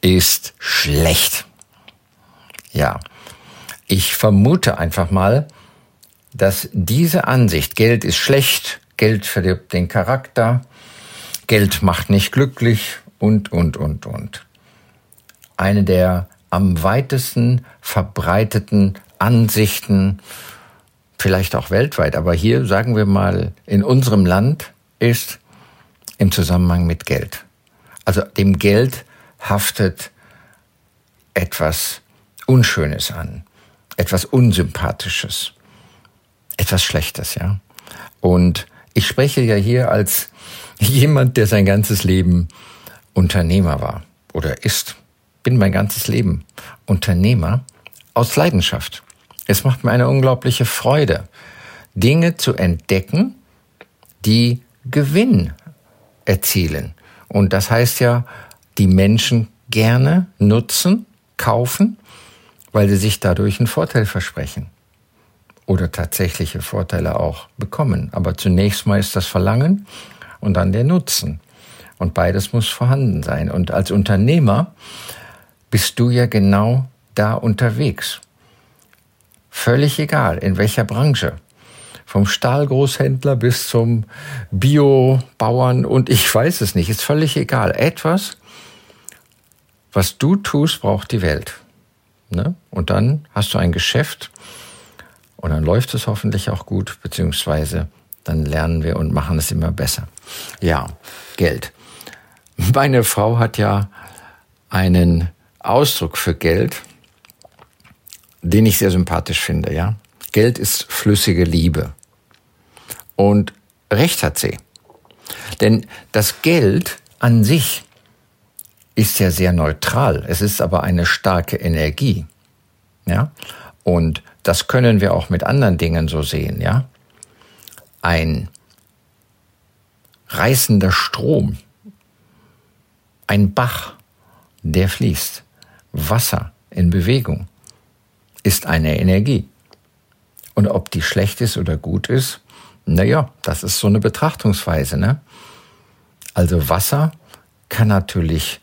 ist schlecht. Ja, ich vermute einfach mal, dass diese Ansicht, Geld ist schlecht, Geld verdirbt den Charakter, Geld macht nicht glücklich und, und, und, und. Eine der am weitesten verbreiteten Ansichten, vielleicht auch weltweit, aber hier sagen wir mal in unserem Land, ist im Zusammenhang mit Geld. Also dem Geld haftet etwas Unschönes an, etwas Unsympathisches, etwas Schlechtes, ja. Und ich spreche ja hier als jemand, der sein ganzes Leben Unternehmer war oder ist. Bin mein ganzes Leben Unternehmer aus Leidenschaft. Es macht mir eine unglaubliche Freude, Dinge zu entdecken, die Gewinn erzielen. Und das heißt ja, die Menschen gerne nutzen, kaufen, weil sie sich dadurch einen Vorteil versprechen oder tatsächliche Vorteile auch bekommen. Aber zunächst mal ist das Verlangen und dann der Nutzen. Und beides muss vorhanden sein. Und als Unternehmer bist du ja genau da unterwegs. Völlig egal, in welcher Branche. Vom Stahlgroßhändler bis zum Biobauern und ich weiß es nicht, ist völlig egal. Etwas, was du tust, braucht die Welt. Ne? Und dann hast du ein Geschäft und dann läuft es hoffentlich auch gut, beziehungsweise dann lernen wir und machen es immer besser. Ja, Geld. Meine Frau hat ja einen Ausdruck für Geld, den ich sehr sympathisch finde, ja. Geld ist flüssige Liebe. Und recht hat sie. Denn das Geld an sich ist ja sehr neutral. Es ist aber eine starke Energie. Ja? Und das können wir auch mit anderen Dingen so sehen, ja? Ein reißender Strom, ein Bach, der fließt, Wasser in Bewegung, ist eine Energie. Und ob die schlecht ist oder gut ist, naja, das ist so eine Betrachtungsweise, ne? Also Wasser kann natürlich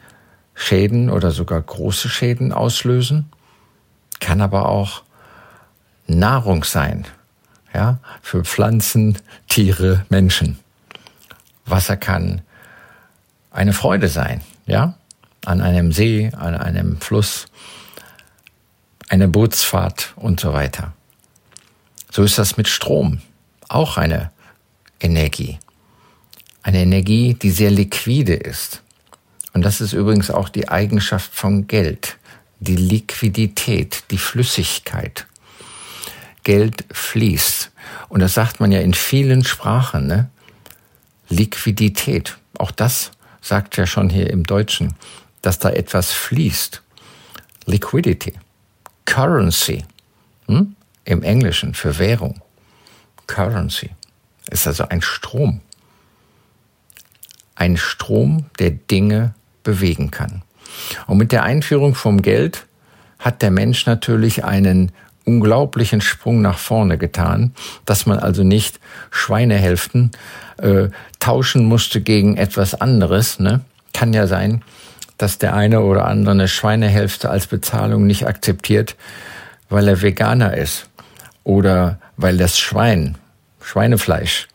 Schäden oder sogar große Schäden auslösen, kann aber auch Nahrung sein, ja, für Pflanzen, Tiere, Menschen. Wasser kann eine Freude sein, ja, an einem See, an einem Fluss, eine Bootsfahrt und so weiter. So ist das mit Strom, auch eine Energie. Eine Energie, die sehr liquide ist. Und das ist übrigens auch die Eigenschaft von Geld, die Liquidität, die Flüssigkeit. Geld fließt. Und das sagt man ja in vielen Sprachen, ne? Liquidität. Auch das sagt ja schon hier im Deutschen, dass da etwas fließt. Liquidity. Currency. Hm? Im Englischen für Währung. Currency. Ist also ein Strom. Ein Strom, der Dinge bewegen kann. Und mit der Einführung vom Geld hat der Mensch natürlich einen unglaublichen Sprung nach vorne getan, dass man also nicht Schweinehälften äh, tauschen musste gegen etwas anderes. Ne? Kann ja sein, dass der eine oder andere eine Schweinehälfte als Bezahlung nicht akzeptiert, weil er Veganer ist oder weil das Schwein, Schweinefleisch,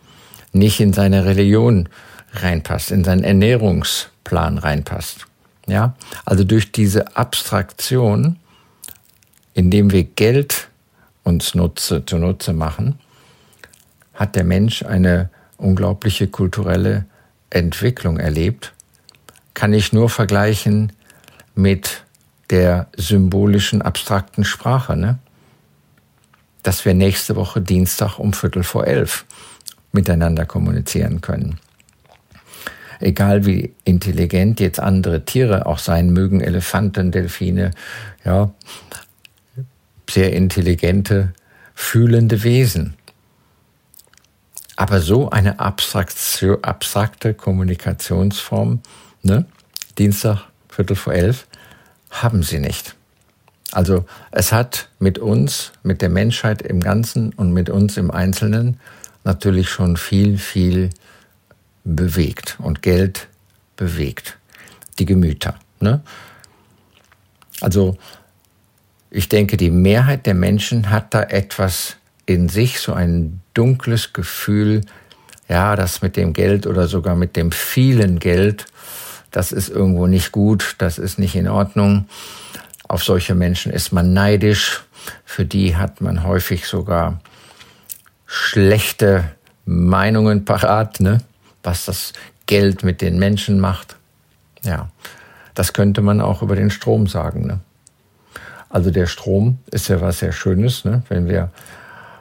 nicht in seine Religion reinpasst, in seinen Ernährungsplan reinpasst. Ja, also durch diese Abstraktion, indem wir Geld uns nutze, zunutze machen, hat der Mensch eine unglaubliche kulturelle Entwicklung erlebt. Kann ich nur vergleichen mit der symbolischen, abstrakten Sprache, ne? dass wir nächste Woche Dienstag um Viertel vor elf miteinander kommunizieren können. Egal wie intelligent jetzt andere Tiere auch sein mögen, Elefanten, Delfine, ja, sehr intelligente, fühlende Wesen. Aber so eine abstrakte Kommunikationsform, ne? Dienstag, Viertel vor elf, haben sie nicht. Also es hat mit uns, mit der Menschheit im Ganzen und mit uns im Einzelnen natürlich schon viel, viel bewegt und Geld bewegt. Die Gemüter. Ne? Also ich denke, die Mehrheit der Menschen hat da etwas in sich, so ein dunkles Gefühl, ja, das mit dem Geld oder sogar mit dem vielen Geld, das ist irgendwo nicht gut, das ist nicht in Ordnung. Auf solche Menschen ist man neidisch. Für die hat man häufig sogar schlechte Meinungen parat, ne? Was das Geld mit den Menschen macht. Ja, das könnte man auch über den Strom sagen. Ne? Also der Strom ist ja was sehr Schönes. Ne? Wenn wir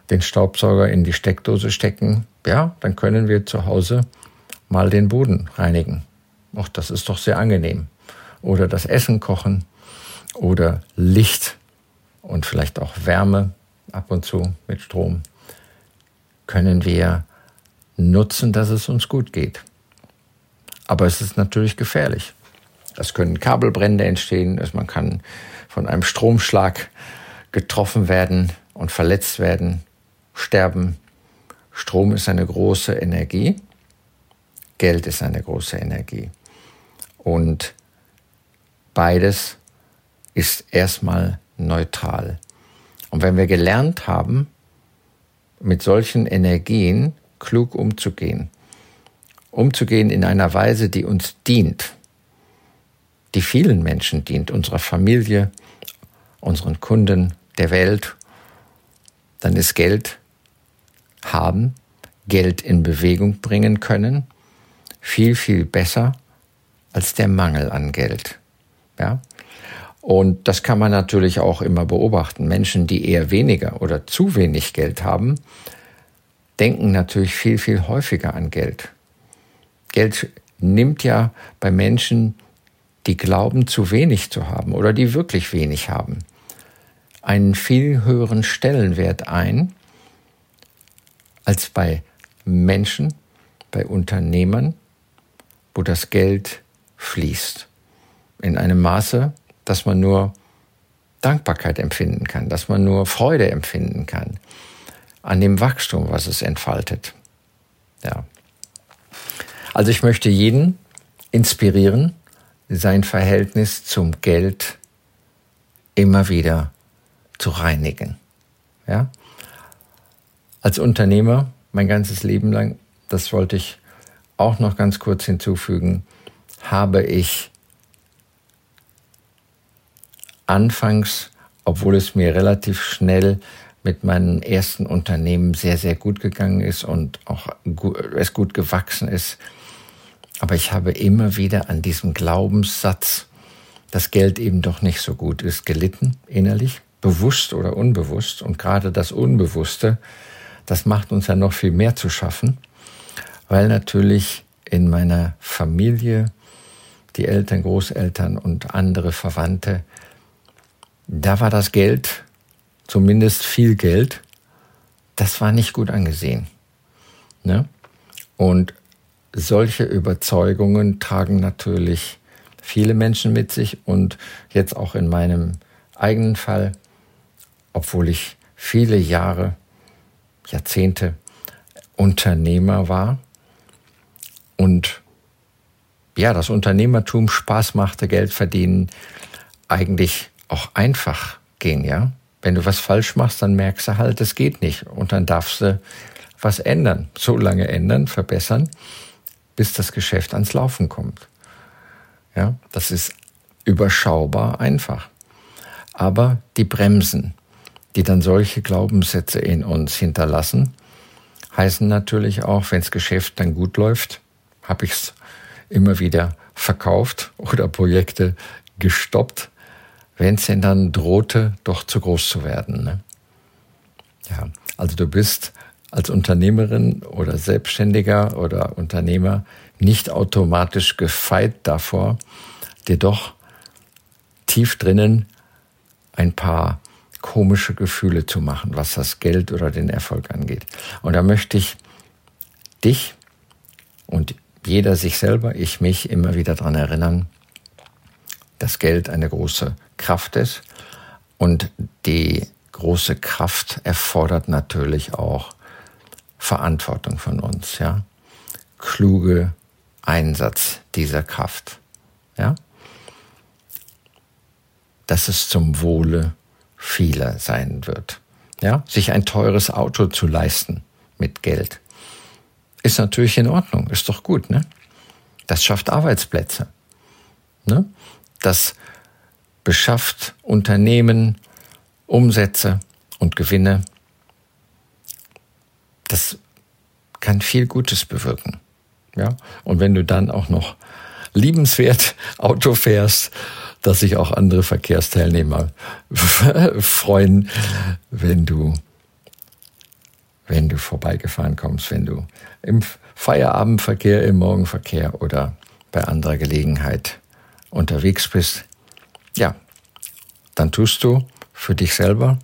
den Staubsauger in die Steckdose stecken, ja, dann können wir zu Hause mal den Boden reinigen. Och, das ist doch sehr angenehm. Oder das Essen kochen oder Licht und vielleicht auch Wärme ab und zu mit Strom können wir nutzen, dass es uns gut geht. Aber es ist natürlich gefährlich. Es können Kabelbrände entstehen, man kann von einem Stromschlag getroffen werden und verletzt werden, sterben. Strom ist eine große Energie, Geld ist eine große Energie. Und beides ist erstmal neutral. Und wenn wir gelernt haben, mit solchen Energien klug umzugehen, umzugehen in einer Weise, die uns dient, die vielen Menschen dient, unserer Familie, unseren Kunden, der Welt, dann ist Geld haben, Geld in Bewegung bringen können, viel, viel besser als der Mangel an Geld. Ja? Und das kann man natürlich auch immer beobachten. Menschen, die eher weniger oder zu wenig Geld haben, denken natürlich viel, viel häufiger an Geld. Geld nimmt ja bei Menschen, die glauben, zu wenig zu haben oder die wirklich wenig haben, einen viel höheren Stellenwert ein als bei Menschen, bei Unternehmern, wo das Geld fließt. In einem Maße, dass man nur Dankbarkeit empfinden kann, dass man nur Freude empfinden kann an dem Wachstum, was es entfaltet. Ja. Also ich möchte jeden inspirieren, sein Verhältnis zum Geld immer wieder zu reinigen. Ja? Als Unternehmer mein ganzes Leben lang, das wollte ich auch noch ganz kurz hinzufügen, habe ich anfangs, obwohl es mir relativ schnell mit meinem ersten Unternehmen sehr, sehr gut gegangen ist und auch es gut gewachsen ist. Aber ich habe immer wieder an diesem Glaubenssatz, dass Geld eben doch nicht so gut ist, gelitten innerlich, bewusst oder unbewusst. Und gerade das Unbewusste, das macht uns ja noch viel mehr zu schaffen, weil natürlich in meiner Familie die Eltern, Großeltern und andere Verwandte da war das Geld, zumindest viel Geld, das war nicht gut angesehen. Ne? Und solche Überzeugungen tragen natürlich viele Menschen mit sich und jetzt auch in meinem eigenen Fall, obwohl ich viele Jahre, Jahrzehnte Unternehmer war und ja, das Unternehmertum Spaß machte, Geld verdienen, eigentlich auch einfach ging, ja. Wenn du was falsch machst, dann merkst du halt, es geht nicht. Und dann darfst du was ändern. So lange ändern, verbessern, bis das Geschäft ans Laufen kommt. Ja, das ist überschaubar einfach. Aber die Bremsen, die dann solche Glaubenssätze in uns hinterlassen, heißen natürlich auch, wenn das Geschäft dann gut läuft, habe ich es immer wieder verkauft oder Projekte gestoppt, wenn es denn dann drohte, doch zu groß zu werden. Ne? Ja, also du bist als Unternehmerin oder Selbstständiger oder Unternehmer nicht automatisch gefeit davor, dir doch tief drinnen ein paar komische Gefühle zu machen, was das Geld oder den Erfolg angeht. Und da möchte ich dich und jeder sich selber, ich mich immer wieder daran erinnern, dass Geld eine große Kraft ist und die große Kraft erfordert natürlich auch Verantwortung von uns, ja. Kluge Einsatz dieser Kraft, ja. Dass es zum Wohle vieler sein wird, ja. Sich ein teures Auto zu leisten mit Geld ist natürlich in Ordnung, ist doch gut, ne? Das schafft Arbeitsplätze, ne? Das beschafft Unternehmen Umsätze und Gewinne. Das kann viel Gutes bewirken. Ja? Und wenn du dann auch noch liebenswert Auto fährst, dass sich auch andere Verkehrsteilnehmer freuen, wenn du, wenn du vorbeigefahren kommst, wenn du im Feierabendverkehr, im Morgenverkehr oder bei anderer Gelegenheit unterwegs bist. Ja, dann tust du für dich selber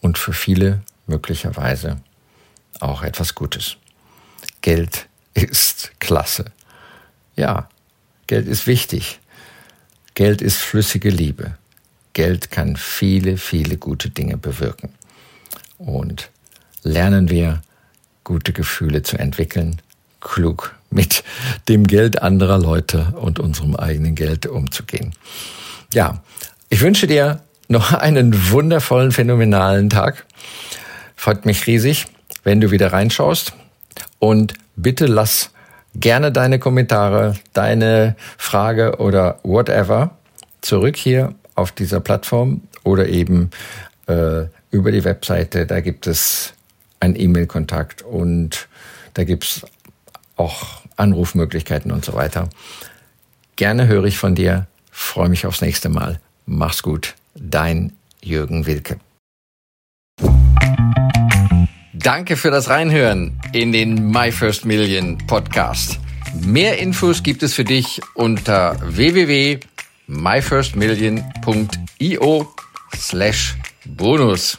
und für viele möglicherweise auch etwas Gutes. Geld ist klasse. Ja, Geld ist wichtig. Geld ist flüssige Liebe. Geld kann viele, viele gute Dinge bewirken. Und lernen wir, gute Gefühle zu entwickeln, klug mit dem Geld anderer Leute und unserem eigenen Geld umzugehen. Ja, ich wünsche dir noch einen wundervollen, phänomenalen Tag. Freut mich riesig, wenn du wieder reinschaust. Und bitte lass gerne deine Kommentare, deine Frage oder whatever zurück hier auf dieser Plattform oder eben äh, über die Webseite. Da gibt es einen E-Mail-Kontakt und da gibt es auch Anrufmöglichkeiten und so weiter. Gerne höre ich von dir. Freue mich aufs nächste Mal. Mach's gut dein Jürgen Wilke. Danke für das Reinhören in den My First Million Podcast. Mehr Infos gibt es für dich unter www.myfirstmillion.io slash bonus.